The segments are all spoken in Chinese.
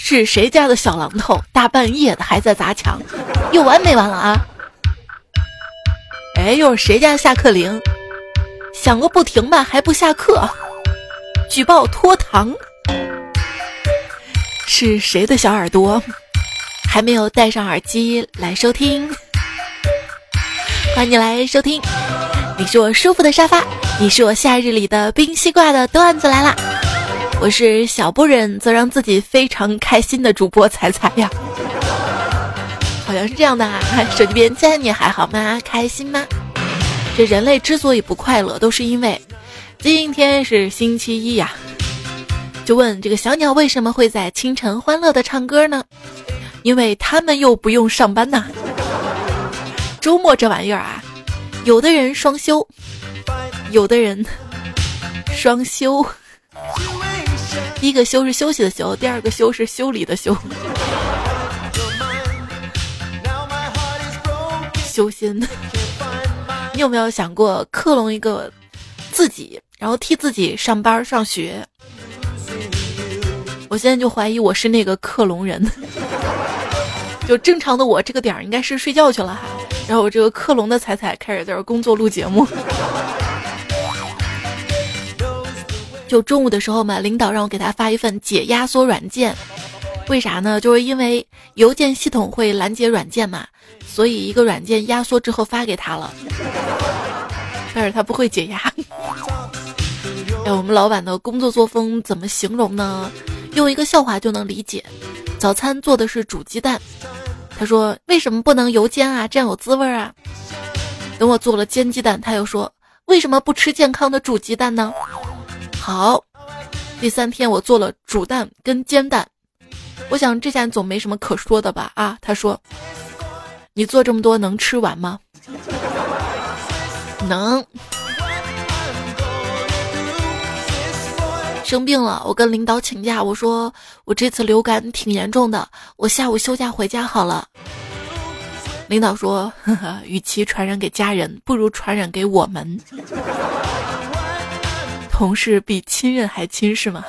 是谁家的小榔头？大半夜的还在砸墙，有完没完了啊？哎，又是谁家下课铃？响个不停吧，还不下课？举报拖堂。是谁的小耳朵？还没有戴上耳机来收听？欢迎你来收听。你是我舒服的沙发，你是我夏日里的冰西瓜的段子来啦！我是小不忍则让自己非常开心的主播彩彩呀，好像是这样的啊。手机边亲你还好吗？开心吗？这人类之所以不快乐，都是因为今天是星期一呀。就问这个小鸟为什么会在清晨欢乐的唱歌呢？因为他们又不用上班呐。周末这玩意儿啊。有的人双休，有的人双休。第一个休是休息的休，第二个休是修理的修。修心。你有没有想过克隆一个自己，然后替自己上班上学？我现在就怀疑我是那个克隆人。就正常的我这个点儿应该是睡觉去了哈。然后我这个克隆的彩彩开始在这工作录节目，就中午的时候嘛，领导让我给他发一份解压缩软件，为啥呢？就是因为邮件系统会拦截软件嘛，所以一个软件压缩之后发给他了，但是他不会解压。哎，我们老板的工作作风怎么形容呢？用一个笑话就能理解，早餐做的是煮鸡蛋。他说：“为什么不能油煎啊？这样有滋味啊！”等我做了煎鸡蛋，他又说：“为什么不吃健康的煮鸡蛋呢？”好，第三天我做了煮蛋跟煎蛋，我想这下总没什么可说的吧？啊，他说：“你做这么多能吃完吗？”能。生病了，我跟领导请假，我说我这次流感挺严重的，我下午休假回家好了。领导说，呵呵，与其传染给家人，不如传染给我们。同事比亲人还亲是吗？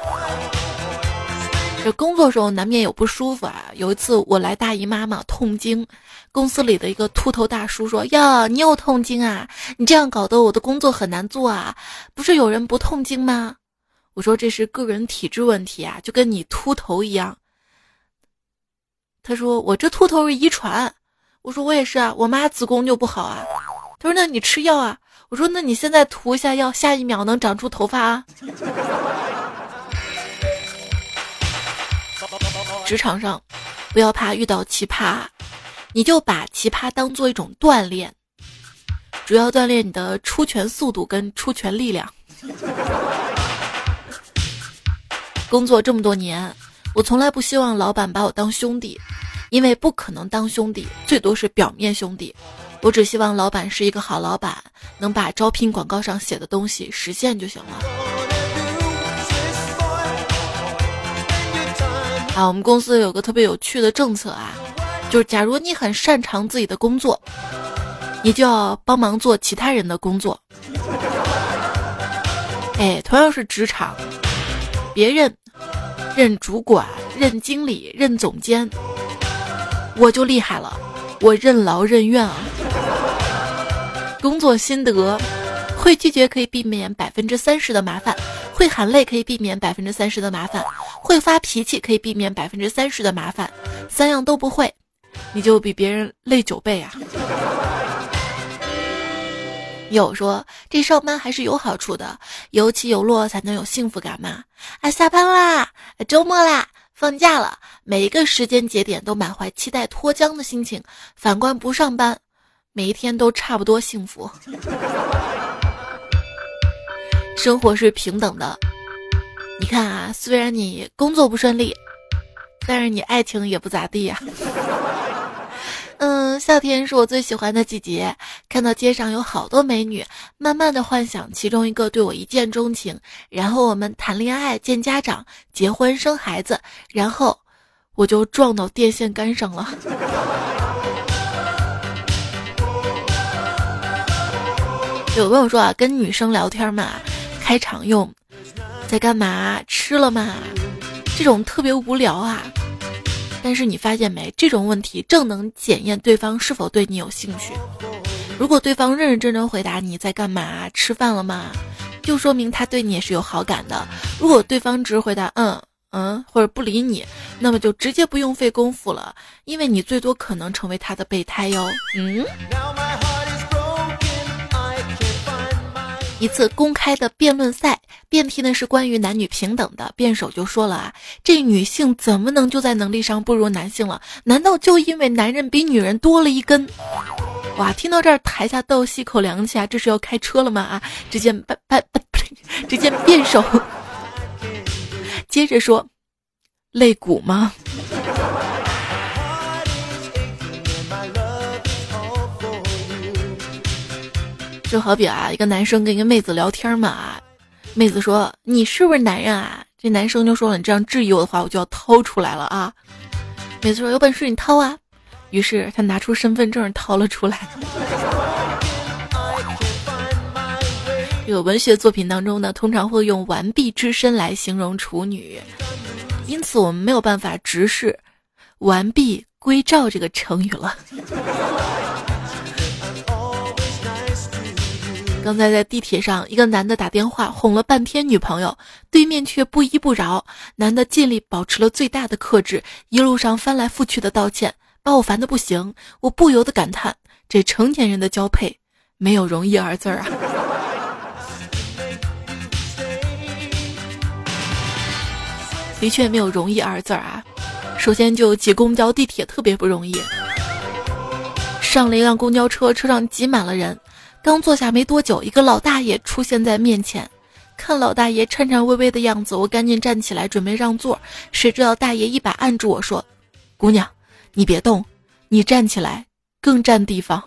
这工作时候难免有不舒服啊。有一次我来大姨妈嘛，痛经，公司里的一个秃头大叔说：“呀，你有痛经啊？你这样搞得我的工作很难做啊！不是有人不痛经吗？”我说这是个人体质问题啊，就跟你秃头一样。他说我这秃头是遗传。我说我也是啊，我妈子宫就不好啊。他说那你吃药啊。我说那你现在涂一下药，下一秒能长出头发啊。职场上不要怕遇到奇葩，你就把奇葩当做一种锻炼，主要锻炼你的出拳速度跟出拳力量。工作这么多年，我从来不希望老板把我当兄弟，因为不可能当兄弟，最多是表面兄弟。我只希望老板是一个好老板，能把招聘广告上写的东西实现就行了。啊，我们公司有个特别有趣的政策啊，就是假如你很擅长自己的工作，你就要帮忙做其他人的工作。哎，同样是职场。别人任主管、任经理、任总监，我就厉害了，我任劳任怨啊。工作心得：会拒绝可以避免百分之三十的麻烦，会喊累可以避免百分之三十的麻烦，会发脾气可以避免百分之三十的麻烦。三样都不会，你就比别人累九倍啊。有说这上班还是有好处的，有起有落才能有幸福感嘛。啊，下班啦，周末啦，放假了，每一个时间节点都满怀期待脱缰的心情。反观不上班，每一天都差不多幸福。生活是平等的，你看啊，虽然你工作不顺利，但是你爱情也不咋地呀。嗯，夏天是我最喜欢的季节。看到街上有好多美女，慢慢的幻想其中一个对我一见钟情，然后我们谈恋爱、见家长、结婚、生孩子，然后我就撞到电线杆上了。有朋友说啊，跟女生聊天嘛，开场用在干嘛？吃了吗？这种特别无聊啊。但是你发现没，这种问题正能检验对方是否对你有兴趣。如果对方认认真真回答你在干嘛，吃饭了吗，就说明他对你也是有好感的。如果对方只回答嗯嗯或者不理你，那么就直接不用费功夫了，因为你最多可能成为他的备胎哟。嗯。一次公开的辩论赛，辩题呢是关于男女平等的。辩手就说了啊，这女性怎么能就在能力上不如男性了？难道就因为男人比女人多了一根？哇！听到这儿，台下倒吸口凉气啊！这是要开车了吗？啊！只见辩辩呸！只见辩手 接着说，肋骨吗？就好比啊，一个男生跟一个妹子聊天嘛，妹子说：“你是不是男人啊？”这男生就说了：“你这样质疑我的话，我就要掏出来了啊！”妹子说：“有本事你掏啊！”于是他拿出身份证掏了出来。这个文学作品当中呢，通常会用“完璧之身”来形容处女，因此我们没有办法直视“完璧归赵”这个成语了。刚才在地铁上，一个男的打电话哄了半天女朋友，对面却不依不饶。男的尽力保持了最大的克制，一路上翻来覆去的道歉，把我烦的不行。我不由得感叹：这成年人的交配，没有容易二字儿啊！的确没有容易二字儿啊。首先就挤公交、地铁特别不容易。上了一辆公交车，车上挤满了人。刚坐下没多久，一个老大爷出现在面前。看老大爷颤颤巍巍的样子，我赶紧站起来准备让座。谁知道大爷一把按住我说：“姑娘，你别动，你站起来更占地方。”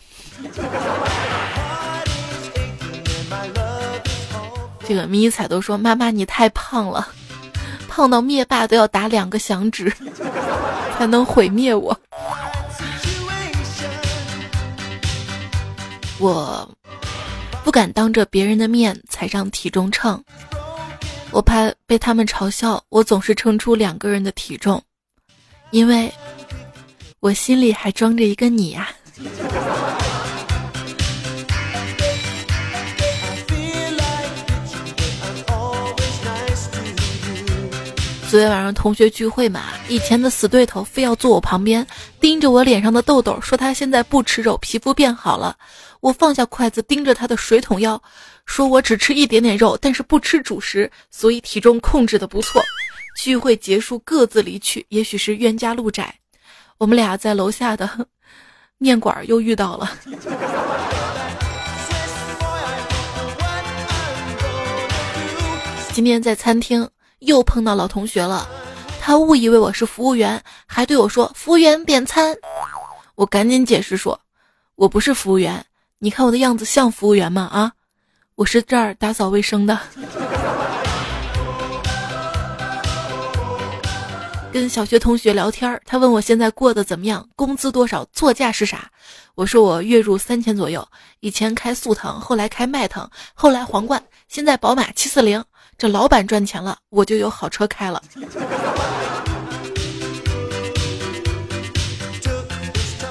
这个迷彩都说：“妈妈，你太胖了，胖到灭霸都要打两个响指才能毁灭我。”我。不敢当着别人的面踩上体重秤，我怕被他们嘲笑。我总是称出两个人的体重，因为我心里还装着一个你呀。昨天晚上同学聚会嘛，以前的死对头非要坐我旁边，盯着我脸上的痘痘，说他现在不吃肉，皮肤变好了。我放下筷子，盯着他的水桶腰，说我只吃一点点肉，但是不吃主食，所以体重控制的不错。聚会结束，各自离去。也许是冤家路窄，我们俩在楼下的 面馆又遇到了。今天在餐厅。又碰到老同学了，他误以为我是服务员，还对我说：“服务员点餐。”我赶紧解释说：“我不是服务员，你看我的样子像服务员吗？啊，我是这儿打扫卫生的。”跟小学同学聊天，他问我现在过得怎么样，工资多少，座驾是啥？我说我月入三千左右，以前开速腾，后来开迈腾，后来皇冠，现在宝马七四零。这老板赚钱了，我就有好车开了。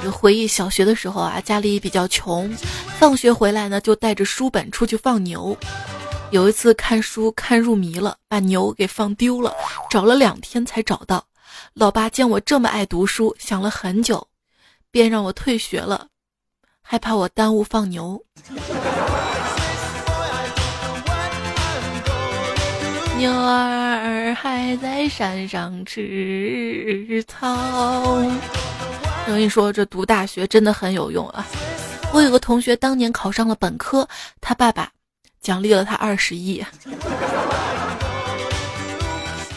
回忆小学的时候啊，家里比较穷，放学回来呢就带着书本出去放牛。有一次看书看入迷了，把牛给放丢了，找了两天才找到。老爸见我这么爱读书，想了很久，便让我退学了，害怕我耽误放牛。牛儿还在山上吃草。我跟你说，这读大学真的很有用啊！我有个同学当年考上了本科，他爸爸奖励了他二十亿。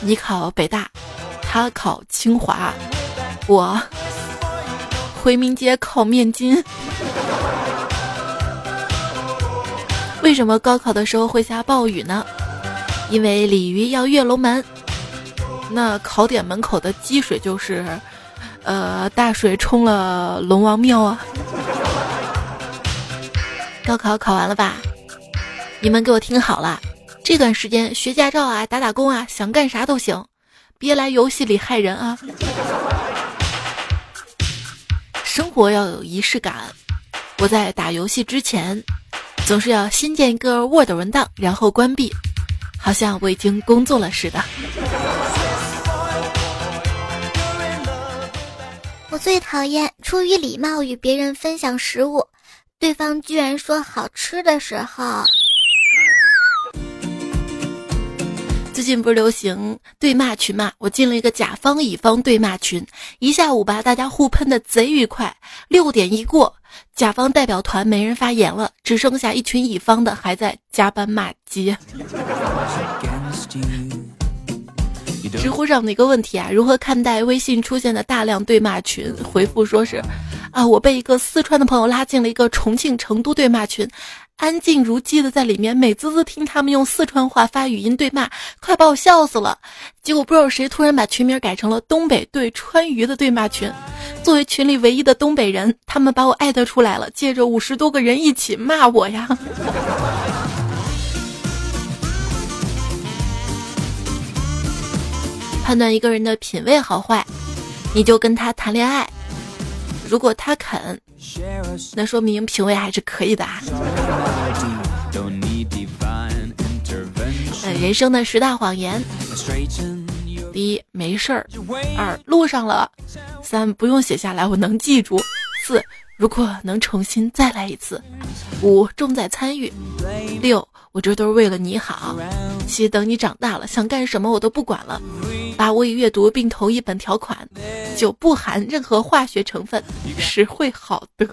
你考北大，他考清华，我回民街烤面筋。为什么高考的时候会下暴雨呢？因为鲤鱼要跃龙门，那考点门口的积水就是，呃，大水冲了龙王庙啊。高考考完了吧？你们给我听好了，这段时间学驾照啊，打打工啊，想干啥都行，别来游戏里害人啊。生活要有仪式感。我在打游戏之前，总是要新建一个 Word 文档，然后关闭，好像我已经工作了似的。我最讨厌出于礼貌与别人分享食物，对方居然说好吃的时候。最近不是流行对骂群嘛？我进了一个甲方乙方对骂群，一下午吧，大家互喷的贼愉快。六点一过，甲方代表团没人发言了，只剩下一群乙方的还在加班骂街。知乎上的一个问题啊，如何看待微信出现的大量对骂群？回复说是，啊，我被一个四川的朋友拉进了一个重庆、成都对骂群，安静如鸡的在里面美滋滋听他们用四川话发语音对骂，快把我笑死了。结果不知道谁突然把群名改成了东北对川渝的对骂群，作为群里唯一的东北人，他们把我艾特出来了，借着五十多个人一起骂我呀。判断一个人的品味好坏，你就跟他谈恋爱。如果他肯，那说明品味还是可以的。呃，人生的十大谎言：第一，没事儿；二，路上了；三，不用写下来，我能记住；四，如果能重新再来一次；五，重在参与；六。我这都是为了你好，七等你长大了想干什么我都不管了，八我已阅读并同意本条款，九不含任何化学成分，十会好的。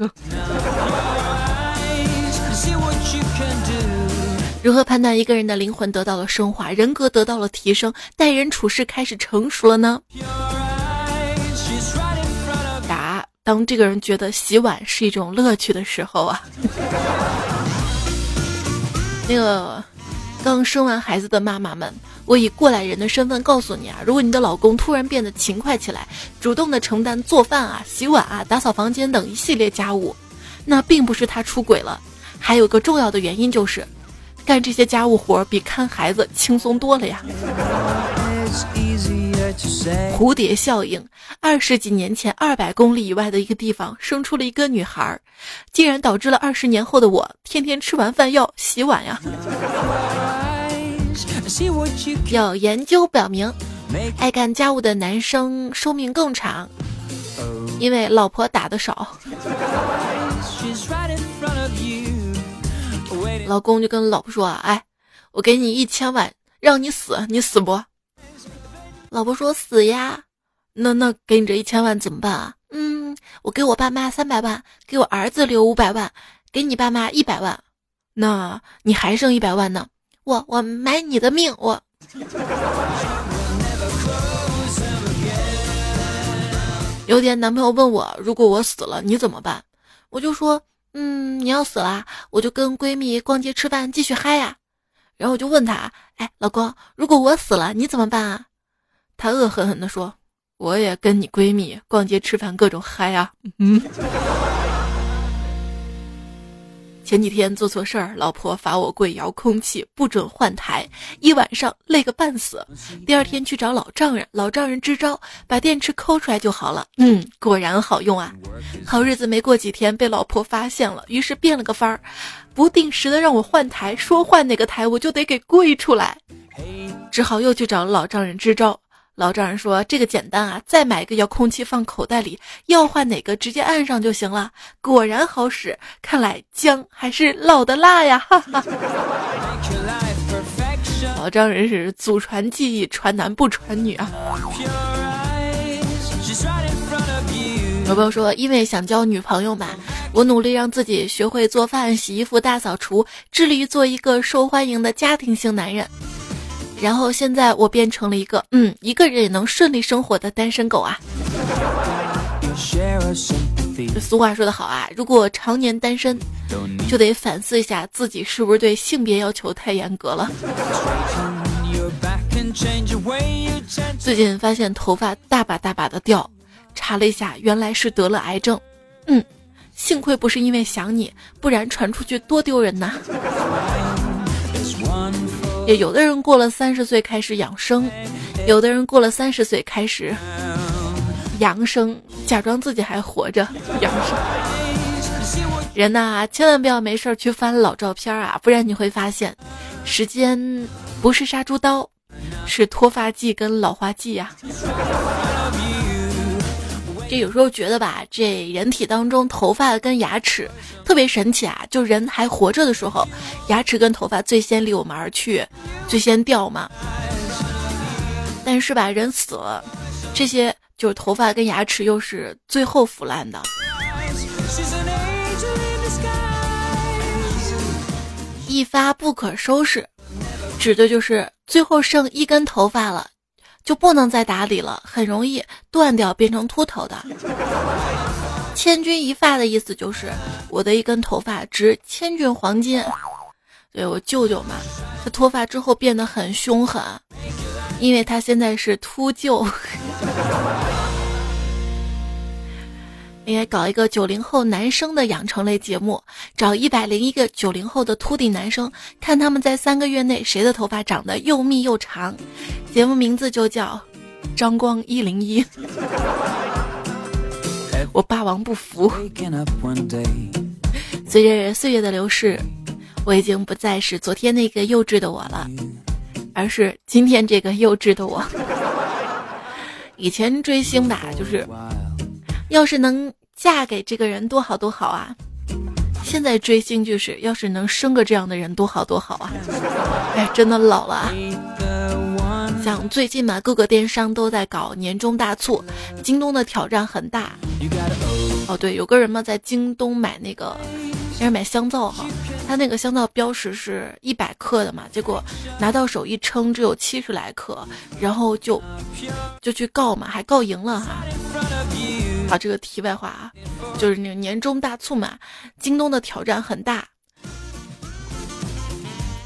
如何判断一个人的灵魂得到了升华，人格得到了提升，待人处事开始成熟了呢？当这个人觉得洗碗是一种乐趣的时候啊。那个刚生完孩子的妈妈们，我以过来人的身份告诉你啊，如果你的老公突然变得勤快起来，主动的承担做饭啊、洗碗啊、打扫房间等一系列家务，那并不是他出轨了，还有个重要的原因就是，干这些家务活比看孩子轻松多了呀。蝴蝶效应，二十几年前，二百公里以外的一个地方生出了一个女孩，竟然导致了二十年后的我天天吃完饭要洗碗呀。有研究表明，爱干家务的男生寿命更长，因为老婆打的少。老公就跟老婆说：“哎，我给你一千万，让你死，你死不？”老婆说死呀，那那给你这一千万怎么办啊？嗯，我给我爸妈三百万，给我儿子留五百万，给你爸妈一百万，那你还剩一百万呢？我我买你的命，我。有点男朋友问我，如果我死了你怎么办？我就说，嗯，你要死啦，我就跟闺蜜逛街吃饭继续嗨呀。然后我就问他，哎，老公，如果我死了你怎么办啊？他恶狠狠地说：“我也跟你闺蜜逛街吃饭，各种嗨啊！”嗯。前几天做错事儿，老婆罚我跪遥控器，不准换台，一晚上累个半死。第二天去找老丈人，老丈人支招，把电池抠出来就好了。嗯，果然好用啊！好日子没过几天，被老婆发现了，于是变了个法儿，不定时的让我换台，说换哪个台我就得给跪出来，只好又去找老丈人支招。老丈人说：“这个简单啊，再买一个遥控器放口袋里，要换哪个直接按上就行了。果然好使，看来姜还是老的辣呀！”哈哈。老丈人是祖传技艺，传男不传女啊。有朋友说，因为想交女朋友嘛，我努力让自己学会做饭、洗衣服、大扫除，致力于做一个受欢迎的家庭型男人。然后现在我变成了一个嗯，一个人也能顺利生活的单身狗啊。俗话说得好啊，如果常年单身，就得反思一下自己是不是对性别要求太严格了。最近发现头发大把大把的掉，查了一下，原来是得了癌症。嗯，幸亏不是因为想你，不然传出去多丢人呐。也有的人过了三十岁开始养生，有的人过了三十岁开始养生，假装自己还活着，养生。人呐，千万不要没事去翻老照片啊，不然你会发现，时间不是杀猪刀，是脱发剂跟老化剂呀。这有时候觉得吧，这人体当中头发跟牙齿特别神奇啊！就人还活着的时候，牙齿跟头发最先离我们而去，最先掉嘛。但是吧，人死了，这些就是头发跟牙齿又是最后腐烂的。一发不可收拾，指的就是最后剩一根头发了。就不能再打理了，很容易断掉变成秃头的。千钧一发的意思就是我的一根头发值千钧黄金。对我舅舅嘛，他脱发之后变得很凶狠，因为他现在是秃鹫。应该搞一个九零后男生的养成类节目，找一百零一个九零后的秃顶男生，看他们在三个月内谁的头发长得又密又长。节目名字就叫《张光一零一》。我霸王不服。随着岁月的流逝，我已经不再是昨天那个幼稚的我了，而是今天这个幼稚的我。以前追星吧，就是。要是能嫁给这个人多好多好啊！现在追星就是，要是能生个这样的人多好多好啊！哎，真的老了。像最近嘛，各个电商都在搞年终大促，京东的挑战很大。哦，对，有个人嘛在京东买那个，应该买香皂哈，他那个香皂标识是一百克的嘛，结果拿到手一称只有七十来克，然后就就去告嘛，还告赢了哈。好，这个题外话啊，就是那个年终大促嘛，京东的挑战很大。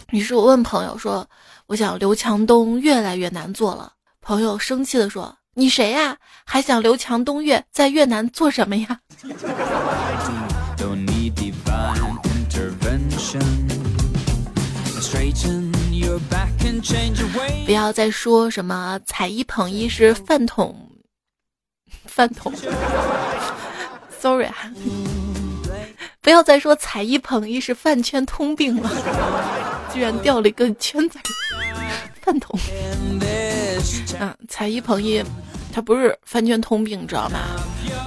于是我问朋友说：“我想刘强东越来越难做了。”朋友生气的说：“你谁呀？还想刘强东越在越南做什么呀？”不要再说什么踩一捧一是饭桶。饭桶，sorry 啊，不要再说踩一捧一是饭圈通病了，居然掉了一个圈子，饭桶。嗯，踩一捧一，它不是饭圈通病，你知道吗？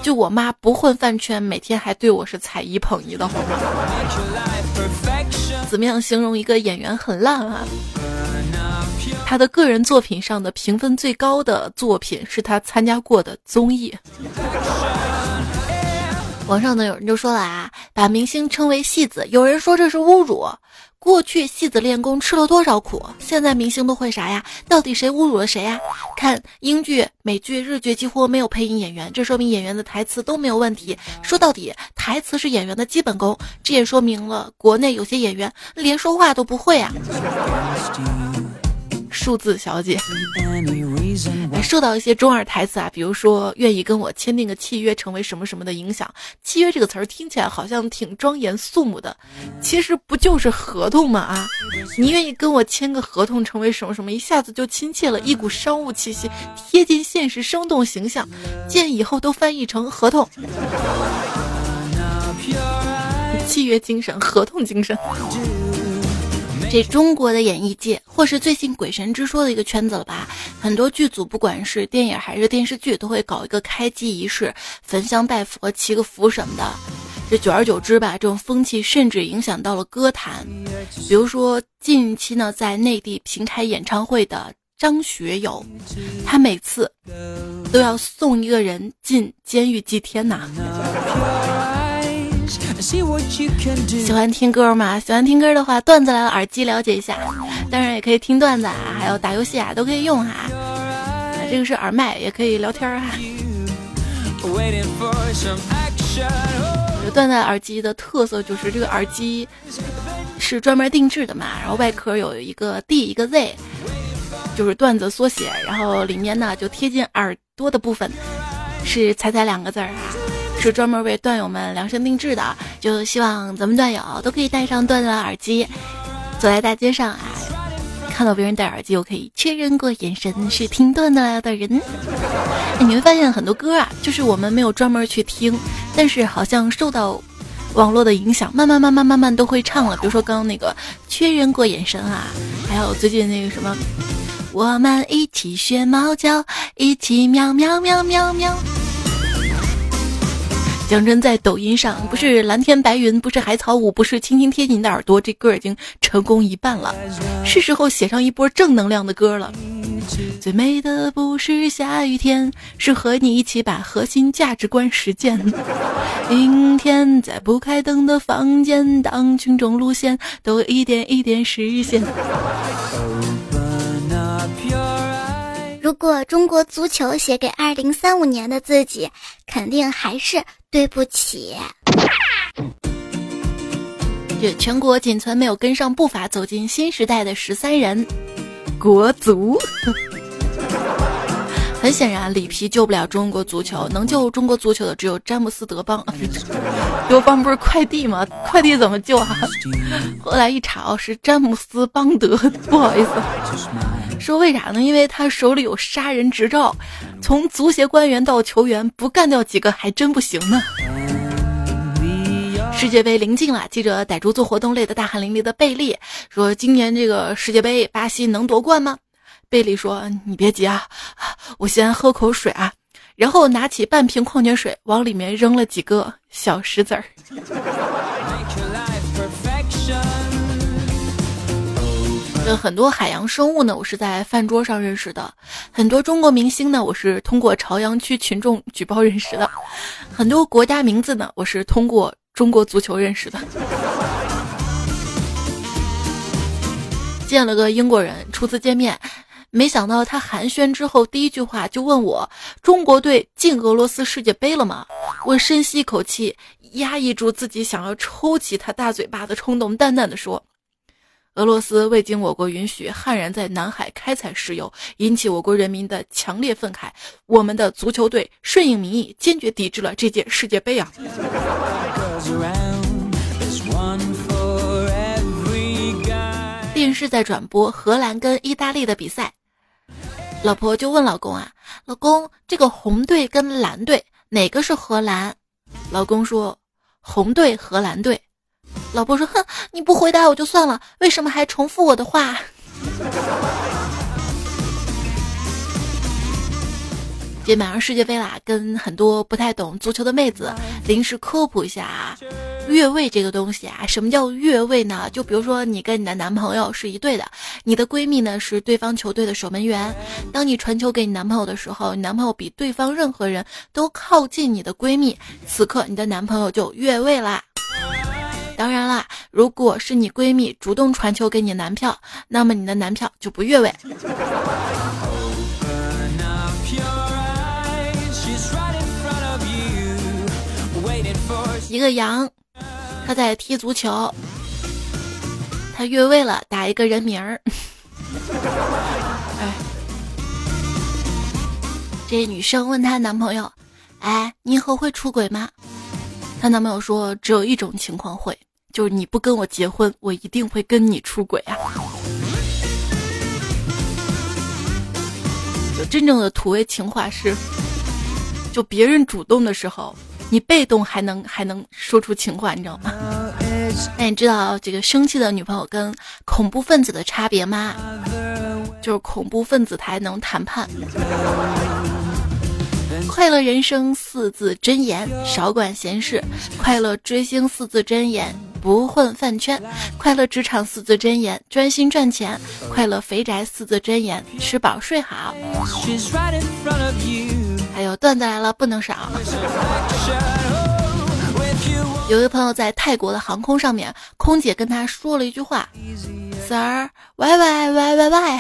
就我妈不混饭圈，每天还对我是踩一捧一的好吗？怎么样形容一个演员很烂啊？他的个人作品上的评分最高的作品是他参加过的综艺。网上呢有人就说了啊，把明星称为戏子，有人说这是侮辱。过去戏子练功吃了多少苦，现在明星都会啥呀？到底谁侮辱了谁呀？看英剧、美剧、日剧几乎没有配音演员，这说明演员的台词都没有问题。说到底，台词是演员的基本功，这也说明了国内有些演员连说话都不会啊。数字小姐，受到一些中二台词啊，比如说愿意跟我签订个契约，成为什么什么的影响。契约这个词儿听起来好像挺庄严肃穆的，其实不就是合同吗？啊，你愿意跟我签个合同，成为什么什么，一下子就亲切了，一股商务气息，贴近现实，生动形象。建议以后都翻译成合同。契约精神，合同精神。这中国的演艺界，或是最近鬼神之说的一个圈子了吧？很多剧组，不管是电影还是电视剧，都会搞一个开机仪式，焚香拜佛、祈个福什么的。这久而久之吧，这种风气甚至影响到了歌坛。比如说近期呢，在内地平开演唱会的张学友，他每次都要送一个人进监狱祭天呐。喜欢听歌吗？喜欢听歌的话，段子来了，耳机了解一下。当然也可以听段子啊，还有打游戏啊，都可以用哈。这个是耳麦，也可以聊天哈。段子耳机的特色就是这个耳机是专门定制的嘛，然后外壳有一个 D 一个 Z，就是段子缩写，然后里面呢就贴近耳朵的部分是“彩彩”两个字儿哈。是专门为段友们量身定制的，就希望咱们段友都可以戴上段子耳机，走在大街上啊，看到别人戴耳机，我可以确认过眼神是停顿的的人。你会发现很多歌啊，就是我们没有专门去听，但是好像受到网络的影响，慢慢慢慢慢慢都会唱了。比如说刚刚那个确认过眼神啊，还有最近那个什么，我们一起学猫叫，一起喵喵喵喵喵。讲真，在抖音上，不是蓝天白云，不是海草舞，不是轻轻贴近你的耳朵，这歌已经成功一半了。是时候写上一波正能量的歌了。最美的不是下雨天，是和你一起把核心价值观实践。阴天在不开灯的房间，当群众路线都一点一点实现。如果中国足球写给二零三五年的自己，肯定还是对不起。这全国仅存没有跟上步伐走进新时代的十三人，国足。很显然，里皮救不了中国足球，能救中国足球的只有詹姆斯·德邦。德邦不是快递吗？快递怎么救啊？后来一查，哦，是詹姆斯·邦德。不好意思。说为啥呢？因为他手里有杀人执照，从足协官员到球员，不干掉几个还真不行呢。世界杯临近了，记者逮住做活动累得大汗淋漓的贝利，说：“今年这个世界杯，巴西能夺冠吗？”贝利说：“你别急啊，我先喝口水啊。”然后拿起半瓶矿泉水，往里面扔了几个小石子儿。很多海洋生物呢，我是在饭桌上认识的；很多中国明星呢，我是通过朝阳区群众举报认识的；很多国家名字呢，我是通过中国足球认识的。见了个英国人，初次见面，没想到他寒暄之后，第一句话就问我：“中国队进俄罗斯世界杯了吗？”我深吸一口气，压抑住自己想要抽起他大嘴巴的冲动，淡淡的说。俄罗斯未经我国允许，悍然在南海开采石油，引起我国人民的强烈愤慨。我们的足球队顺应民意，坚决抵制了这届世界杯啊！电视在转播荷兰跟意大利的比赛，老婆就问老公啊：“老公，这个红队跟蓝队哪个是荷兰？”老公说：“红队，荷兰队。”老婆说：“哼，你不回答我就算了，为什么还重复我的话？”今天马上世界杯啦，跟很多不太懂足球的妹子临时科普一下啊，越位这个东西啊，什么叫越位呢？就比如说你跟你的男朋友是一队的，你的闺蜜呢是对方球队的守门员，当你传球给你男朋友的时候，你男朋友比对方任何人都靠近你的闺蜜，此刻你的男朋友就越位啦。当然啦，如果是你闺蜜主动传球给你男票，那么你的男票就不越位。一个羊，他在踢足球，他越位了，打一个人名儿。哎，这女生问她男朋友：“哎，你以后会出轨吗？”她男朋友说：“只有一种情况会。”就是你不跟我结婚，我一定会跟你出轨啊！就真正的土味情话是，就别人主动的时候，你被动还能还能说出情话，你知道吗？那你知道这个生气的女朋友跟恐怖分子的差别吗？就是恐怖分子才能谈判。快乐人生四字真言：少管闲事；快乐追星四字真言。不混饭圈，快乐职场四字真言，专心赚钱；快乐肥宅四字真言，吃饱睡好。哎呦段子来了，不能少。有一个朋友在泰国的航空上面，空姐跟他说了一句话：“Sir，喂喂喂喂喂。”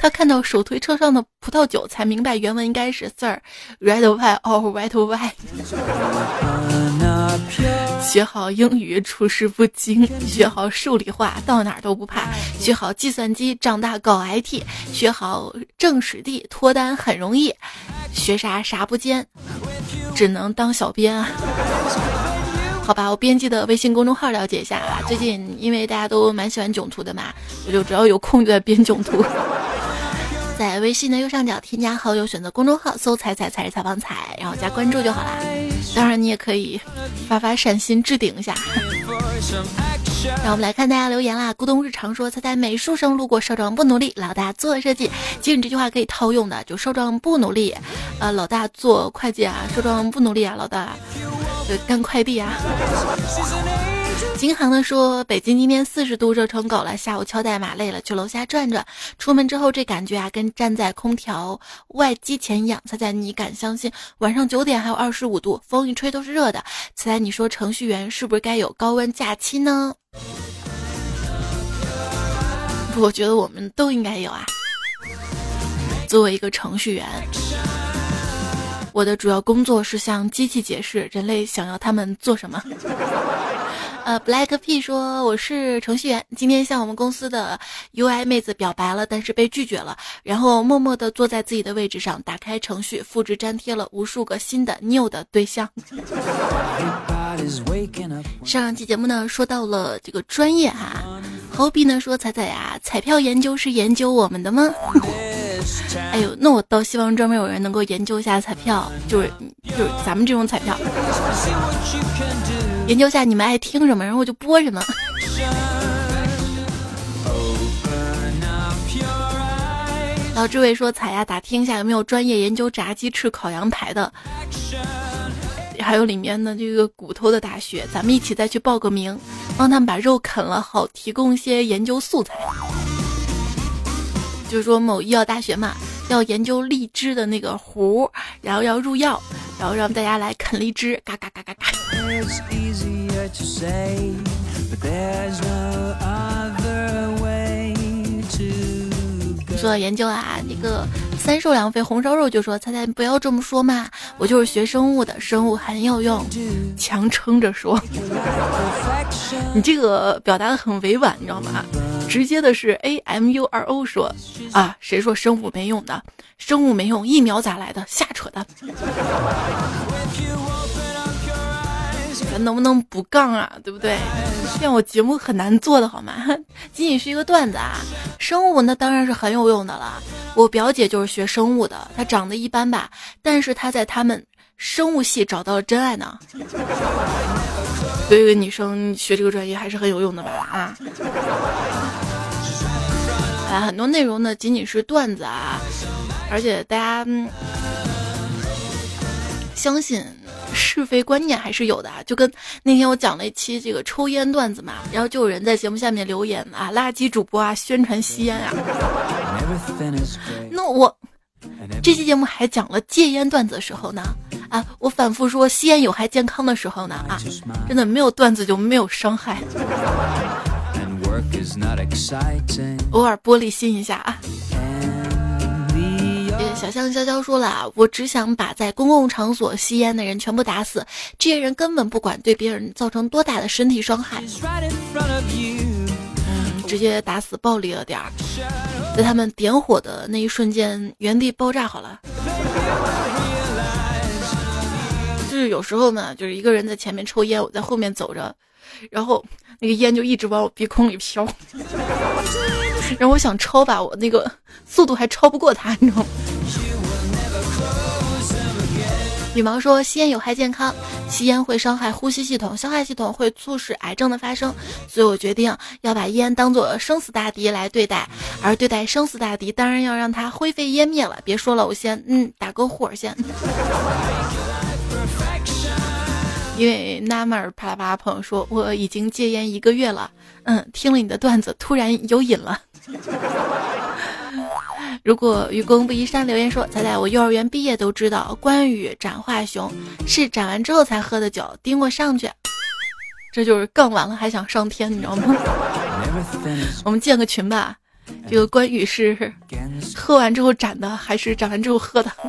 他看到手推车上的葡萄酒，才明白原文应该是 “Sir，red wine or white wine。”学好英语处事不惊，学好数理化到哪儿都不怕，学好计算机长大搞 IT，学好政史地脱单很容易，学啥啥不尖，只能当小编啊。好吧，我编辑的微信公众号了解一下啊。最近因为大家都蛮喜欢囧途的嘛，我就只要有空就在编囧途。在微信的右上角添加好友，选择公众号，搜“彩彩才是采访彩”，然后加关注就好啦。当然，你也可以发发善心置顶一下。让我们来看大家留言啦。咕咚日常说：“猜猜美术生路过，少壮不努力，老大做设计。”其实你这句话可以套用的，就少壮不努力，呃，老大做会计啊，少壮不努力啊，老大干快递啊。金行的说：“北京今天四十度，热成狗了。下午敲代码累了，去楼下转转。出门之后这感觉啊，跟站在空调外机前一样。猜猜你敢相信？晚上九点还有二十五度，风一吹都是热的。猜猜你说程序员是不是该有高温假期呢？我觉得我们都应该有啊。作为一个程序员，我的主要工作是向机器解释人类想要他们做什么。”呃，Black P 说我是程序员，今天向我们公司的 UI 妹子表白了，但是被拒绝了，然后默默地坐在自己的位置上，打开程序，复制粘贴了无数个新的 new 的对象。上期节目呢说到了这个专业哈，Hobby 呢说彩彩呀，彩票研究是研究我们的吗？哎呦，那我倒希望专门有人能够研究一下彩票，就是就是咱们这种彩票。研究下你们爱听什么，然后我就播什么。老志伟说：“彩呀，打听一下有没有专业研究炸鸡翅、烤羊排的，还有里面的这个骨头的大学，咱们一起再去报个名，帮他们把肉啃了，好提供一些研究素材。就是说某医药大学嘛。”要研究荔枝的那个核，然后要入药，然后让大家来啃荔枝，嘎嘎嘎嘎嘎。说研究啊，那个三瘦两肥红烧肉就说：“猜猜不要这么说嘛，我就是学生物的，生物很有用。”强撑着说，你这个表达的很委婉，你知道吗？直接的是 A M U R O 说啊，谁说生物没用的？生物没用，疫苗咋来的？瞎扯淡！咱能不能不杠啊？对不对？这样我节目很难做的好吗？仅仅是一个段子啊！生物那当然是很有用的了。我表姐就是学生物的，她长得一般吧，但是她在他们生物系找到了真爱呢。对一个女生学这个专业还是很有用的吧？啊！啊，很多内容呢仅仅是段子啊，而且大家相信是非观念还是有的啊。就跟那天我讲了一期这个抽烟段子嘛，然后就有人在节目下面留言啊，垃圾主播啊，宣传吸烟啊。那我这期节目还讲了戒烟段子的时候呢，啊，我反复说吸烟有害健康的时候呢，啊，真的没有段子就没有伤害。偶尔玻璃心一下啊！小象潇潇说了，我只想把在公共场所吸烟的人全部打死，这些人根本不管对别人造成多大的身体伤害，嗯，直接打死暴力了点儿，在他们点火的那一瞬间原地爆炸好了。就是有时候呢，就是一个人在前面抽烟，我在后面走着，然后。那个烟就一直往我鼻孔里飘，然后我想超吧，我那个速度还超不过他，你知道吗？羽毛说吸烟有害健康，吸烟会伤害呼吸系统、消化系统，会促使癌症的发生，所以我决定要把烟当做生死大敌来对待，而对待生死大敌，当然要让它灰飞烟灭了。别说了，我先嗯打个火先。因为纳闷儿啪啦啪啦，朋友说我已经戒烟一个月了，嗯，听了你的段子，突然有瘾了。如果愚公不移山留言说，彩彩，我幼儿园毕业都知道，关羽斩华雄是斩完之后才喝的酒，盯我上去，这就是杠完了还想上天，你知道吗？我们建个群吧，这个关羽是喝完之后斩的，还是斩完之后喝的？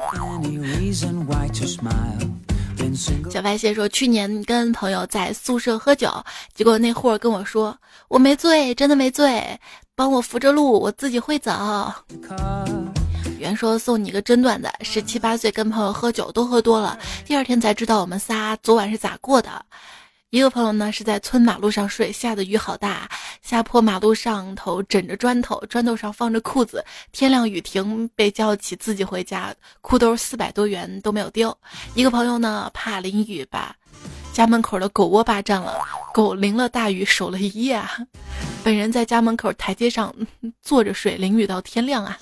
小白蟹说：“去年跟朋友在宿舍喝酒，结果那货跟我说我没醉，真的没醉，帮我扶着路，我自己会走。”原说送你个真段子：十七八岁跟朋友喝酒都喝多了，第二天才知道我们仨昨晚是咋过的。一个朋友呢是在村马路上睡，下的雨好大，下坡马路上头枕着砖头，砖头上放着裤子。天亮雨停，被叫起自己回家，裤兜四百多元都没有丢。一个朋友呢怕淋雨，把家门口的狗窝霸占了，狗淋了大雨守了一夜啊。本人在家门口台阶上坐着睡，淋雨到天亮啊。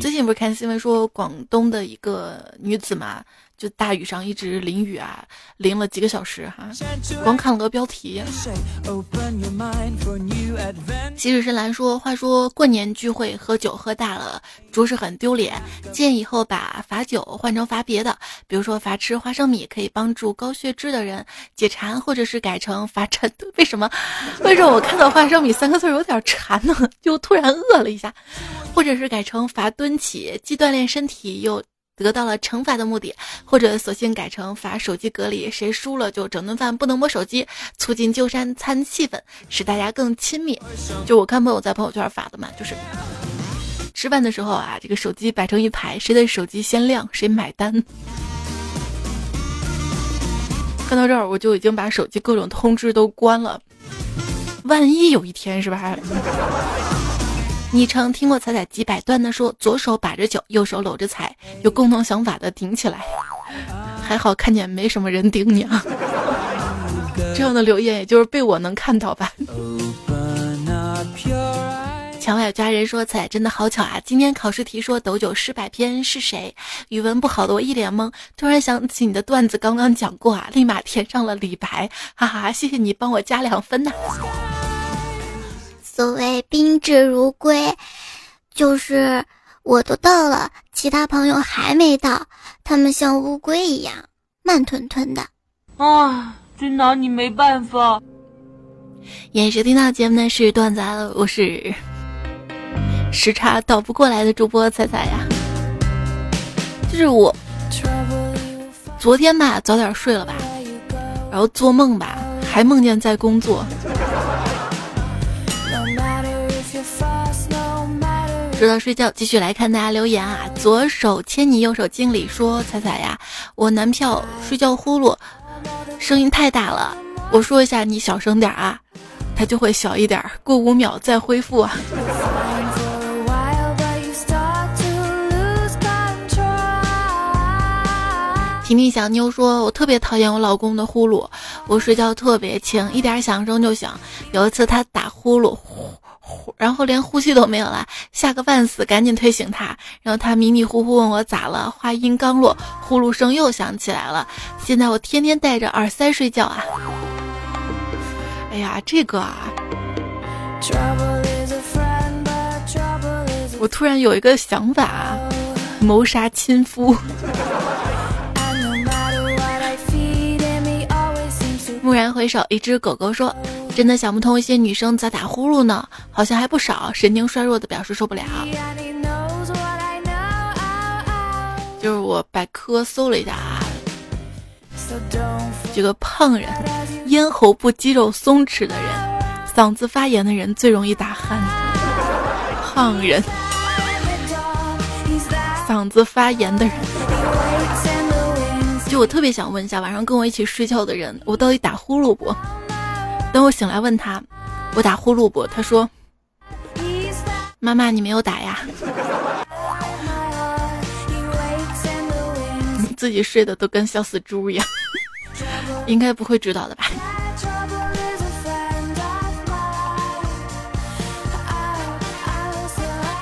最近不是看新闻说广东的一个女子嘛？就大雨上一直淋雨啊，淋了几个小时哈，光看了个标题。昔日深蓝说：“话说过年聚会喝酒喝大了，着实很丢脸。建议以后把罚酒换成罚别的，比如说罚吃花生米，可以帮助高血脂的人解馋，或者是改成罚馋。为什么？为什么我看到花生米三个字有点馋呢？就突然饿了一下，或者是改成罚蹲起，既锻炼身体又。”得到了惩罚的目的，或者索性改成罚手机隔离，谁输了就整顿饭不能摸手机，促进就餐餐气氛，使大家更亲密。就我看朋友在朋友圈发的嘛，就是吃饭的时候啊，这个手机摆成一排，谁的手机先亮谁买单。看到这儿，我就已经把手机各种通知都关了，万一有一天是吧？昵称听过彩彩几百段的说，左手把着酒，右手搂着彩，有共同想法的顶起来。还好看见没什么人顶你啊。这样的留言也就是被我能看到吧。墙外有家人说彩真的好巧啊，今天考试题说斗酒诗百篇是谁？语文不好的我一脸懵，突然想起你的段子刚刚讲过啊，立马填上了李白。哈哈，谢谢你帮我加两分呐。所谓宾至如归，就是我都到了，其他朋友还没到，他们像乌龟一样慢吞吞的。啊，真拿你没办法。眼收听到节目呢是段子了，我是时差倒不过来的主播彩彩呀。就是我昨天吧早点睡了吧，然后做梦吧还梦见在工作。说到睡觉，继续来看大家留言啊！左手牵你，右手敬礼，说彩彩呀，我男票睡觉呼噜，声音太大了，我说一下你小声点啊，他就会小一点，过五秒再恢复啊。婷婷小妞说，我特别讨厌我老公的呼噜，我睡觉特别轻，一点响声就响，有一次他打呼噜。然后连呼吸都没有了，吓个半死，赶紧推醒他。然后他迷迷糊糊问我咋了，话音刚落，呼噜声又响起来了。现在我天天戴着耳塞睡觉啊。哎呀，这个啊，我突然有一个想法，谋杀亲夫。蓦然回首，一只狗狗说。真的想不通一些女生咋打呼噜呢？好像还不少。神经衰弱的表示受不了。就是我百科搜了一下啊，这个胖人、咽喉部肌肉松弛的人、嗓子发炎的人最容易打鼾。胖人、嗓子发炎的人，就我特别想问一下，晚上跟我一起睡觉的人，我到底打呼噜不？等我醒来问他，我打呼噜不？他说：“妈妈，你没有打呀。”自己睡的都跟小死猪一样，应该不会知道的吧？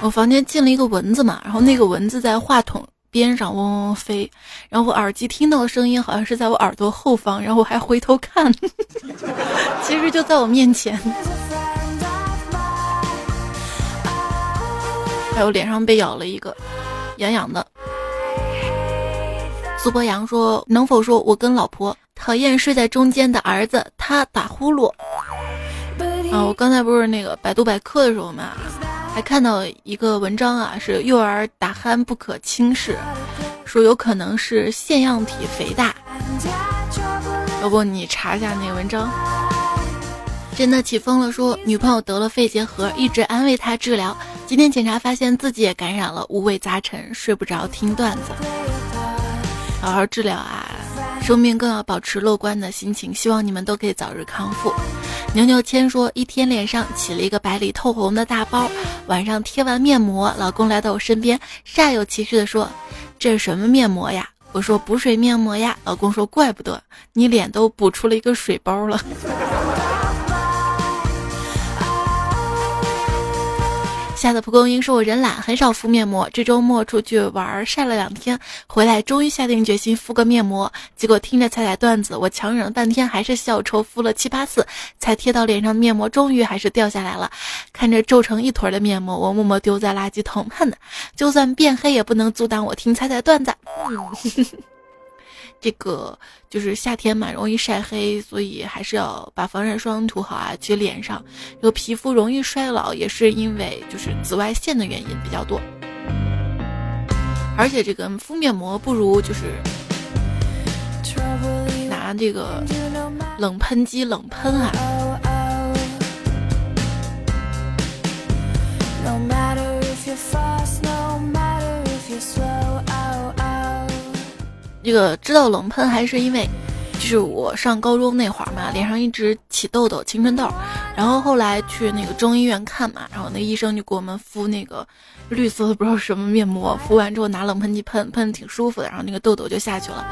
我房间进了一个蚊子嘛，然后那个蚊子在话筒。边上嗡嗡飞，然后我耳机听到的声音好像是在我耳朵后方，然后我还回头看，其实就在我面前。还有脸上被咬了一个，痒痒的。苏博阳说：“能否说我跟老婆讨厌睡在中间的儿子，他打呼噜。”啊，我刚才不是那个百度百科的时候嘛。还看到一个文章啊，是幼儿打鼾不可轻视，说有可能是腺样体肥大。要不你查一下那个文章。真的起风了，说女朋友得了肺结核，一直安慰她治疗。今天检查发现自己也感染了，五味杂陈，睡不着，听段子，好好治疗啊，生命更要保持乐观的心情，希望你们都可以早日康复。牛牛谦说，一天脸上起了一个白里透红的大包，晚上贴完面膜，老公来到我身边，煞有其事的说：“这是什么面膜呀？”我说：“补水面膜呀。”老公说：“怪不得你脸都补出了一个水包了。”下的蒲公英说：“我人懒，很少敷面膜。这周末出去玩晒了两天，回来终于下定决心敷个面膜。结果听着彩彩段子，我强忍了半天，还是笑抽，敷了七八次才贴到脸上的面膜，终于还是掉下来了。看着皱成一坨的面膜，我默默丢在垃圾桶。哼，就算变黑也不能阻挡我听彩彩段子。这个就是夏天嘛，容易晒黑，所以还是要把防晒霜涂好啊。去脸上有皮肤容易衰老，也是因为就是紫外线的原因比较多。而且这个敷面膜不如就是拿这个冷喷机冷喷啊。这个知道冷喷还是因为，就是我上高中那会儿嘛，脸上一直起痘痘，青春痘，然后后来去那个中医院看嘛，然后那医生就给我们敷那个绿色的不知道什么面膜，敷完之后拿冷喷剂喷，喷的挺舒服的，然后那个痘痘就下去了。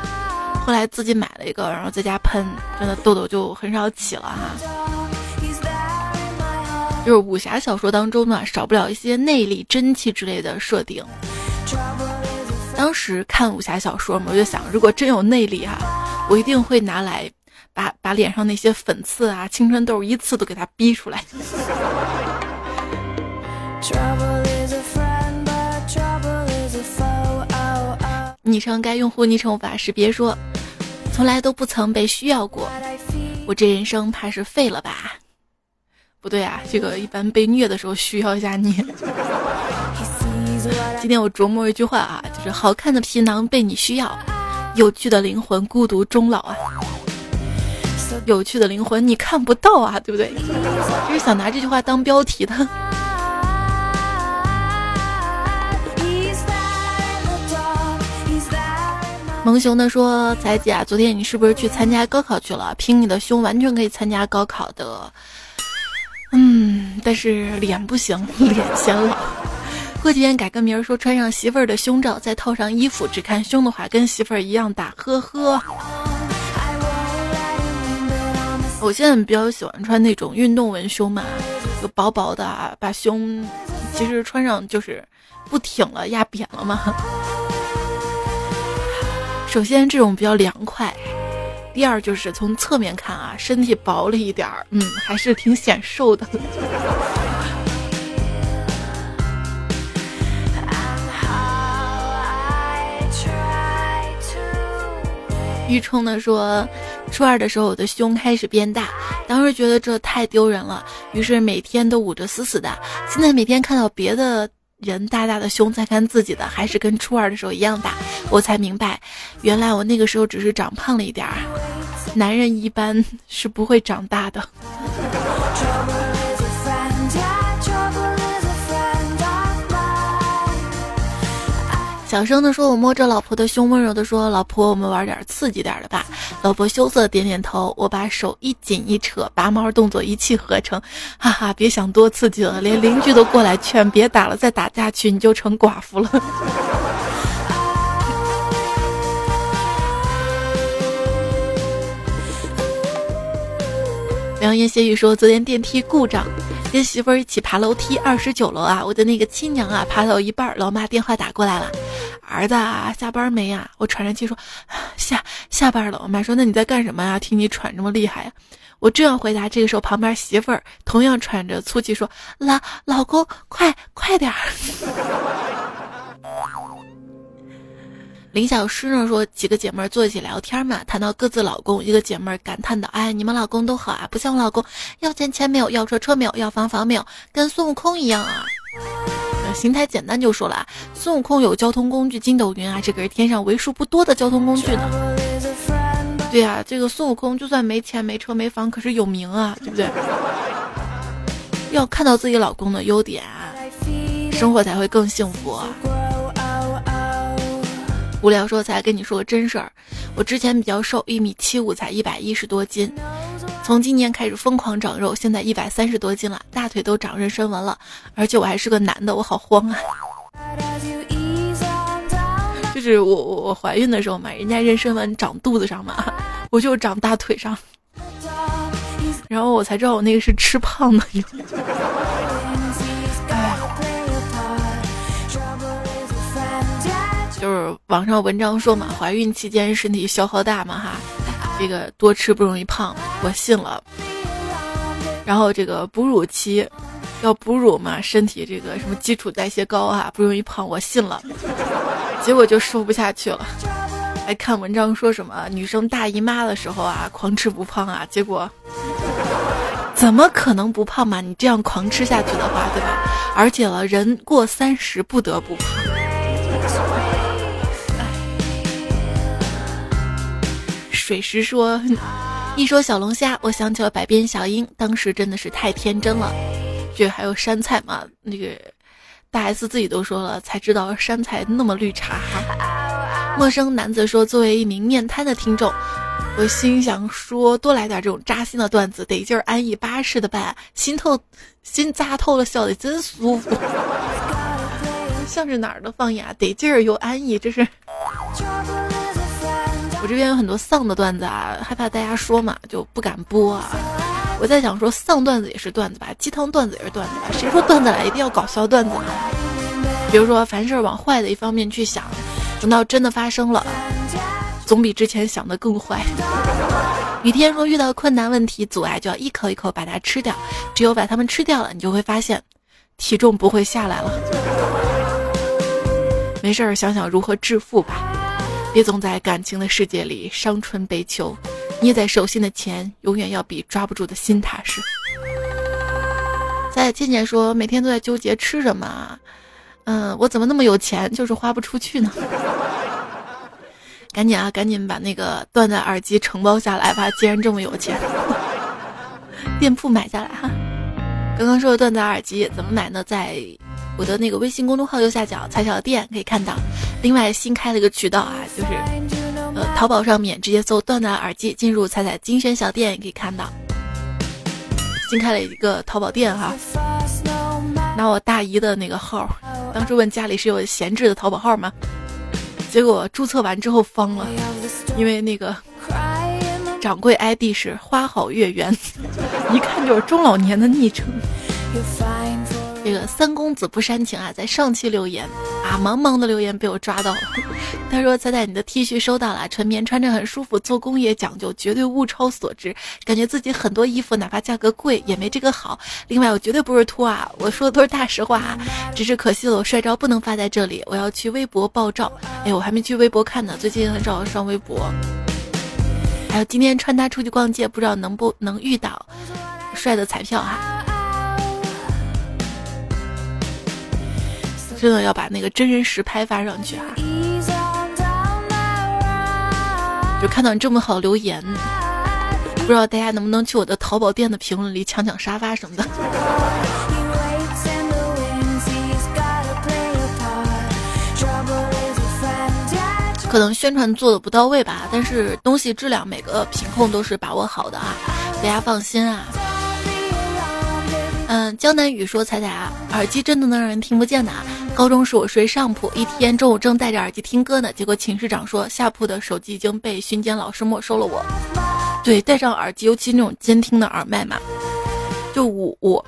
后来自己买了一个，然后在家喷，真的痘痘就很少起了哈。就是武侠小说当中呢，少不了一些内力、真气之类的设定。当时看武侠小说嘛，我就想，如果真有内力哈，我一定会拿来把把脸上那些粉刺啊、青春痘一次都给它逼出来。昵称该用户昵称无法识别说，从来都不曾被需要过，我这人生怕是废了吧？不对啊，这个一般被虐的时候需要一下你。今天我琢磨一句话啊，就是好看的皮囊被你需要，有趣的灵魂孤独终老啊。有趣的灵魂你看不到啊，对不对？就是想拿这句话当标题的。萌熊的说：“彩姐啊，昨天你是不是去参加高考去了？凭你的胸完全可以参加高考的。嗯，但是脸不行，脸显老。”过几天改个名儿，说穿上媳妇儿的胸罩，再套上衣服，只看胸的话，跟媳妇儿一样大。呵呵。我现在比较喜欢穿那种运动文胸嘛，就薄薄的啊，把胸其实穿上就是不挺了，压扁了嘛。首先这种比较凉快，第二就是从侧面看啊，身体薄了一点儿，嗯，还是挺显瘦的。玉冲的说，初二的时候我的胸开始变大，当时觉得这太丢人了，于是每天都捂着死死的。现在每天看到别的人大大的胸，再看自己的，还是跟初二的时候一样大，我才明白，原来我那个时候只是长胖了一点儿。男人一般是不会长大的。小声的说：“我摸着老婆的胸，温柔的说，老婆，我们玩点刺激点的吧。”老婆羞涩点点头。我把手一紧一扯，拔毛动作一气呵成，哈哈，别想多刺激了，连邻居都过来劝别打了，再打下去你就成寡妇了。良言谢语说：“昨天电梯故障。”跟媳妇儿一起爬楼梯，二十九楼啊！我的那个亲娘啊，爬到一半，老妈电话打过来了，儿子啊，下班没呀？我喘着气说下下班了。我妈说那你在干什么呀？听你喘这么厉害呀！我正要回答，这个时候旁边媳妇儿同样喘着粗气说老老公快快点儿。林小诗呢说，几个姐妹坐一起聊天嘛，谈到各自老公，一个姐妹感叹道：“哎，你们老公都好啊，不像我老公，要钱钱没有，要车车没有，要房房没有，跟孙悟空一样啊。”形态简单就说了啊，孙悟空有交通工具筋斗云啊，这可是天上为数不多的交通工具呢。对呀，这个孙悟空就算没钱没车没房，可是有名啊，对不对？要看到自己老公的优点，生活才会更幸福。啊无聊说才跟你说个真事儿，我之前比较瘦，一米七五才一百一十多斤，从今年开始疯狂长肉，现在一百三十多斤了，大腿都长妊娠纹了，而且我还是个男的，我好慌啊！就是我我我怀孕的时候嘛，人家妊娠纹长肚子上嘛，我就长大腿上，然后我才知道我那个是吃胖的。就是网上文章说嘛，怀孕期间身体消耗大嘛哈，这个多吃不容易胖，我信了。然后这个哺乳期要哺乳嘛，身体这个什么基础代谢高啊，不容易胖，我信了。结果就瘦不下去了。还看文章说什么女生大姨妈的时候啊，狂吃不胖啊，结果怎么可能不胖嘛？你这样狂吃下去的话，对吧？而且了，人过三十不得不胖。水石说：“一说小龙虾，我想起了百变小樱，当时真的是太天真了。这还有山菜嘛？那个大 S 自己都说了，才知道山菜那么绿茶。”陌生男子说：“作为一名面瘫的听众，我心想说多来点这种扎心的段子，得劲儿安逸巴适的办，心透心扎透了，笑的真舒服。像是哪儿的方言？得劲儿又安逸，这是。”我这边有很多丧的段子啊，害怕大家说嘛，就不敢播啊。我在想说，丧段子也是段子吧，鸡汤段子也是段子吧？谁说段子来一定要搞笑段子呢？比如说，凡事往坏的一方面去想，等到真的发生了，总比之前想的更坏。雨天说，遇到困难问题阻碍，就要一口一口把它吃掉，只有把它们吃掉了，你就会发现，体重不会下来了。没事儿，想想如何致富吧。别总在感情的世界里伤春悲秋，捏在手心的钱永远要比抓不住的心踏实。在倩倩说每天都在纠结吃什么，嗯，我怎么那么有钱，就是花不出去呢？赶紧啊，赶紧把那个断带耳机承包下来吧！既然这么有钱，店铺买下来哈。刚刚说的断带耳机怎么买呢？在。我的那个微信公众号右下角“彩小店”可以看到，另外新开了一个渠道啊，就是呃淘宝上面直接搜“断断耳机”，进入“彩彩精选小店”也可以看到。新开了一个淘宝店哈，拿我大姨的那个号，当时问家里是有闲置的淘宝号吗？结果注册完之后慌了，因为那个掌柜 ID 是花好月圆，一看就是中老年的昵称。三公子不煽情啊，在上期留言啊，茫茫的留言被我抓到了。他说：“彩彩，你的 T 恤收到了，纯棉，穿着很舒服，做工也讲究，绝对物超所值。感觉自己很多衣服，哪怕价格贵，也没这个好。另外，我绝对不是秃啊，我说的都是大实话啊。只是可惜了，我帅照不能发在这里，我要去微博爆照。哎，我还没去微博看呢，最近很少上微博。还有今天穿搭出去逛街，不知道能不能遇到帅的彩票哈。”真的要把那个真人实拍发上去啊！就看到你这么好留言，不知道大家能不能去我的淘宝店的评论里抢抢沙发什么的。可能宣传做的不到位吧，但是东西质量每个品控都是把握好的啊，大家放心啊。嗯，江南雨说：“彩彩啊，耳机真的能让人听不见的啊！高中时我睡上铺，一天中午正戴着耳机听歌呢，结果寝室长说下铺的手机已经被巡检老师没收了。我，对，戴上耳机，尤其那种监听的耳麦嘛，就我我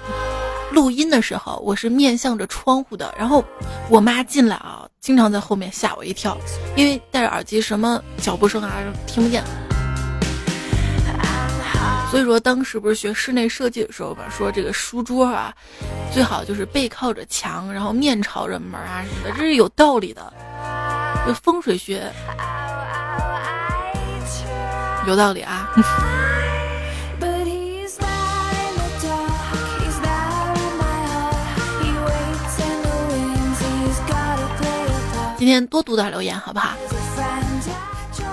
录音的时候，我是面向着窗户的，然后我妈进来啊，经常在后面吓我一跳，因为戴着耳机，什么脚步声啊听不见。”所以说，当时不是学室内设计的时候吧，说这个书桌啊，最好就是背靠着墙，然后面朝着门啊什么的，这是有道理的。这风水学有道理啊。今天多读点留言，好不好？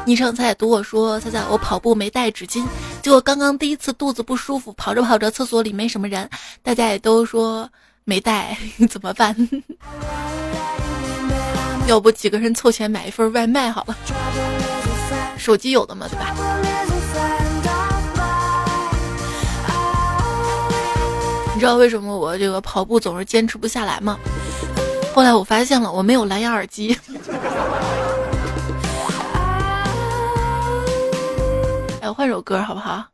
昵称彩彩读我说彩彩，我跑步没带纸巾，结果刚刚第一次肚子不舒服，跑着跑着厕所里没什么人，大家也都说没带，怎么办？要不几个人凑钱买一份外卖好了。手机有的嘛，对吧？你知道为什么我这个跑步总是坚持不下来吗？后来我发现了，我没有蓝牙耳机。换首歌好不好？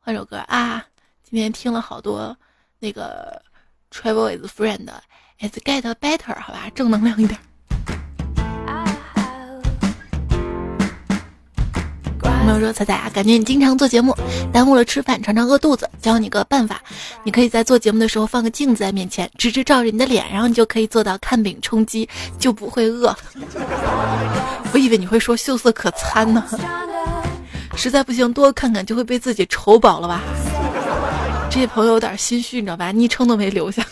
换首歌啊！今天听了好多那个 Travel is Friend，It's Get Better，好吧，正能量一点。朋友说：“彩彩啊，感觉你经常做节目，耽误了吃饭，常常饿肚子。教你个办法，你可以在做节目的时候放个镜子在面前，直直照着你的脸，然后你就可以做到看饼充饥，就不会饿。我以为你会说秀色可餐呢，实在不行多看看就会被自己丑饱了吧？这些朋友有点心虚，你知道吧？昵称都没留下。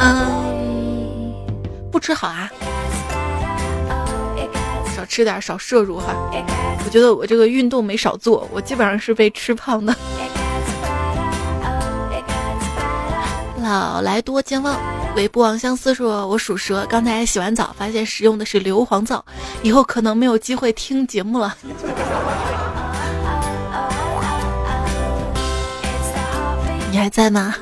嗯，不吃好啊。”少吃点，少摄入哈。我觉得我这个运动没少做，我基本上是被吃胖的。老来多健忘，为不王相思说：“我属蛇，刚才洗完澡发现使用的是硫磺皂，以后可能没有机会听节目了。”你还在吗？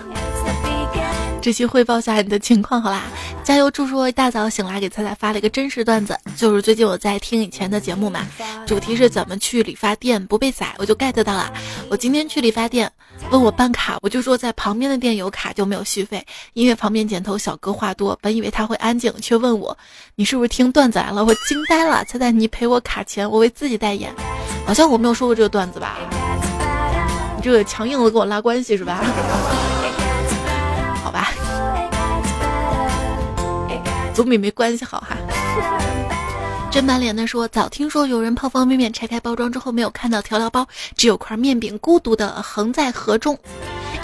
这期汇报下你的情况好啦，加油！祝说一大早醒来给彩彩发了一个真实段子，就是最近我在听以前的节目嘛，主题是怎么去理发店不被宰，我就 get 到了。我今天去理发店，问我办卡，我就说在旁边的店有卡就没有续费。音乐旁边剪头小哥话多，本以为他会安静，却问我你是不是听段子来了？我惊呆了，猜猜你赔我卡钱，我为自己代言，好像我没有说过这个段子吧？你这个强硬的跟我拉关系是吧？好吧，总比没关系好哈。真满脸的说，早听说有人泡方便面，拆开包装之后没有看到调料包，只有块面饼孤独的横在河中，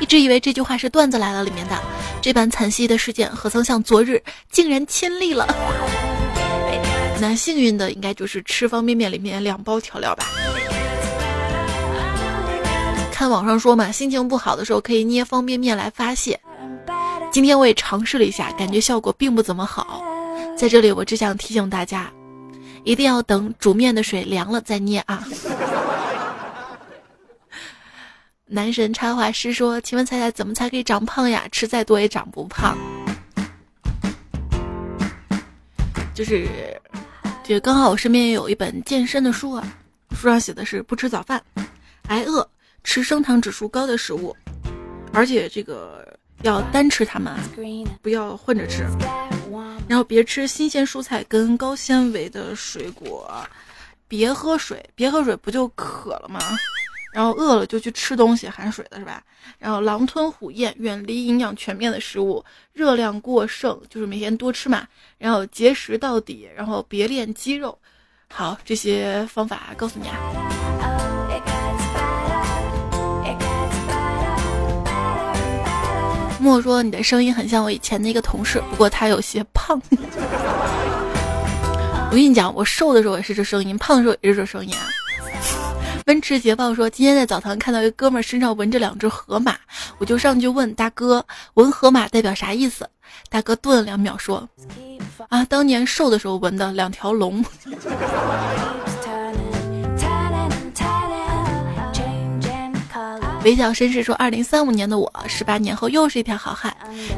一直以为这句话是段子来了里面的。这般惨兮的事件，何曾像昨日竟然亲历了？那幸运的应该就是吃方便面里面两包调料吧。看网上说嘛，心情不好的时候可以捏方便面来发泄。今天我也尝试了一下，感觉效果并不怎么好。在这里，我只想提醒大家，一定要等煮面的水凉了再捏啊！男神插画师说：“请问彩彩怎么才可以长胖呀？吃再多也长不胖。”就是，就刚好我身边也有一本健身的书啊，书上写的是不吃早饭，挨饿，吃升糖指数高的食物，而且这个。要单吃它们，不要混着吃。然后别吃新鲜蔬菜跟高纤维的水果，别喝水，别喝水不就渴了吗？然后饿了就去吃东西含水的是吧？然后狼吞虎咽，远离营养全面的食物，热量过剩就是每天多吃嘛。然后节食到底，然后别练肌肉。好，这些方法告诉你啊。莫说你的声音很像我以前的一个同事，不过他有些胖。我跟你讲，我瘦的时候也是这声音，胖的时候也是这声音啊。奔驰捷豹说，今天在澡堂看到一哥们身上纹着两只河马，我就上去问大哥，纹河马代表啥意思？大哥顿了两秒说，啊，当年瘦的时候纹的两条龙。微笑绅士说：“二零三五年的我，十八年后又是一条好汉。”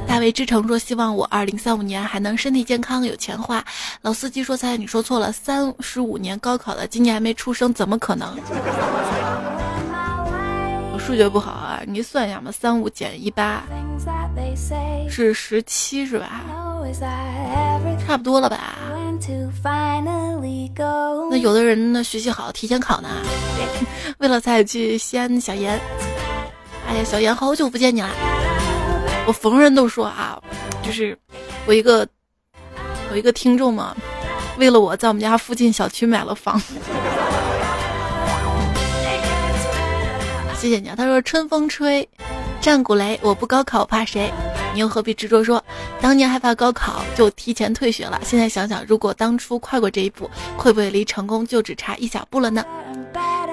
大卫之城说：“希望我二零三五年还能身体健康，有钱花。”老司机说：“猜你说错了，三十五年高考了，今年还没出生，怎么可能？”数学不好啊，你算一下嘛，三五减一八是十七是吧？差不多了吧？那有的人呢学习好，提前考呢，为了再去西安小严。哎呀，小严，好久不见你了！我逢人都说啊，就是我一个我一个听众嘛，为了我在我们家附近小区买了房。谢谢你啊！他说春风吹，战鼓擂，我不高考怕谁？你又何必执着说，当年害怕高考就提前退学了？现在想想，如果当初跨过这一步，会不会离成功就只差一小步了呢？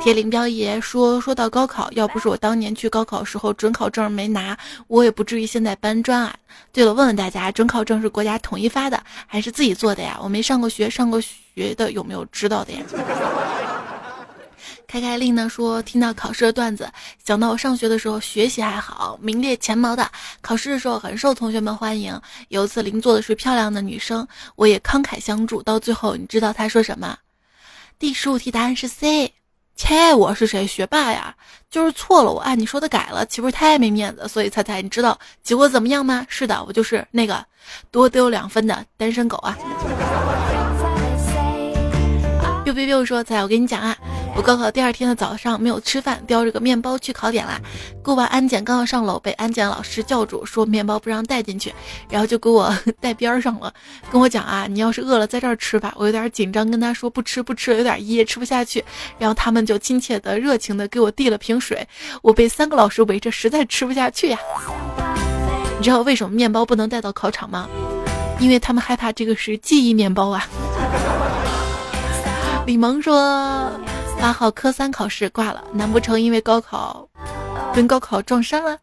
铁林彪爷说：“说到高考，要不是我当年去高考时候准考证没拿，我也不至于现在搬砖啊。对了，问问大家，准考证是国家统一发的，还是自己做的呀？我没上过学，上过学的有没有知道的呀？”开开令呢说，听到考试的段子，想到我上学的时候学习还好，名列前茅的，考试的时候很受同学们欢迎。有一次邻座的是漂亮的女生，我也慷慨相助。到最后，你知道她说什么？第十五题答案是 C。切，我是谁？学霸呀？就是错了，我按你说的改了，岂不是太没面子？所以猜猜，你知道结果怎么样吗？是的，我就是那个多丢两分的单身狗啊。biu biu biu 说：“仔，我跟你讲啊，我高考第二天的早上没有吃饭，叼着个面包去考点啦。过完安检，刚要上楼，被安检老师叫住，说面包不让带进去，然后就给我 带边上了，跟我讲啊，你要是饿了，在这儿吃吧。我有点紧张，跟他说不吃不吃，有点噎，吃不下去。然后他们就亲切的、热情的给我递了瓶水。我被三个老师围着，实在吃不下去呀。你知道为什么面包不能带到考场吗？因为他们害怕这个是记忆面包啊。”李萌说：“八号科三考试挂了，难不成因为高考跟高考撞衫了？”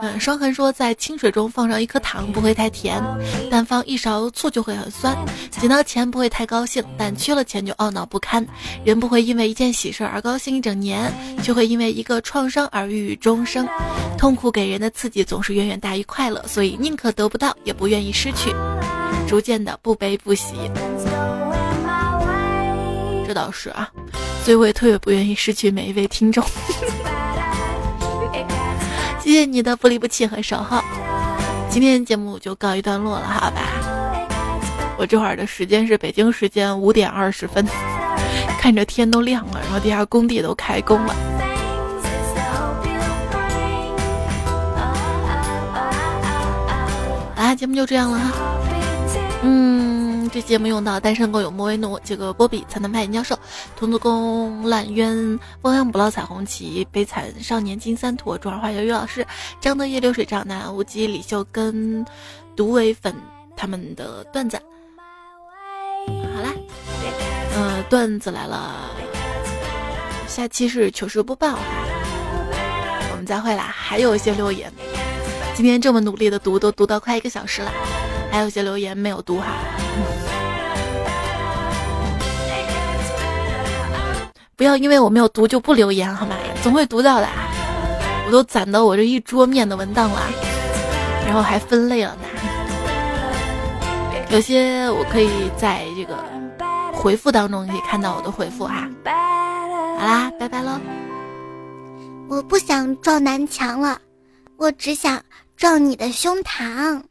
嗯，双痕说：“在清水中放上一颗糖不会太甜，但放一勺醋就会很酸。捡到钱不会太高兴，但缺了钱就懊恼不堪。人不会因为一件喜事而高兴一整年，却会因为一个创伤而郁郁终生。痛苦给人的刺激总是远远大于快乐，所以宁可得不到，也不愿意失去。”逐渐的不悲不喜，这倒是啊，所以我也特别不愿意失去每一位听众。谢谢你的不离不弃和守候，今天节目就告一段落了，好吧？我这会儿的时间是北京时间五点二十分，看着天都亮了，然后地下工地都开工了。啊，节目就这样了哈。嗯，这节目用到单身狗有莫为奴，这个波比才能派研教授，童子功烂冤，汪洋不老彩虹旗，悲惨少年金三坨，中二花小鱼老师，张德业流水账男无极李秀根，毒尾粉他们的段子。好啦，呃，段子来了，下期是糗事播报，我们再会啦。还有一些留言，今天这么努力的读，都读到快一个小时了。还有些留言没有读哈，不要因为我没有读就不留言好吗？总会读到的。我都攒到我这一桌面的文档了，然后还分类了呢。有些我可以在这个回复当中可以看到我的回复哈。好啦，拜拜喽！我不想撞南墙了，我只想撞你的胸膛。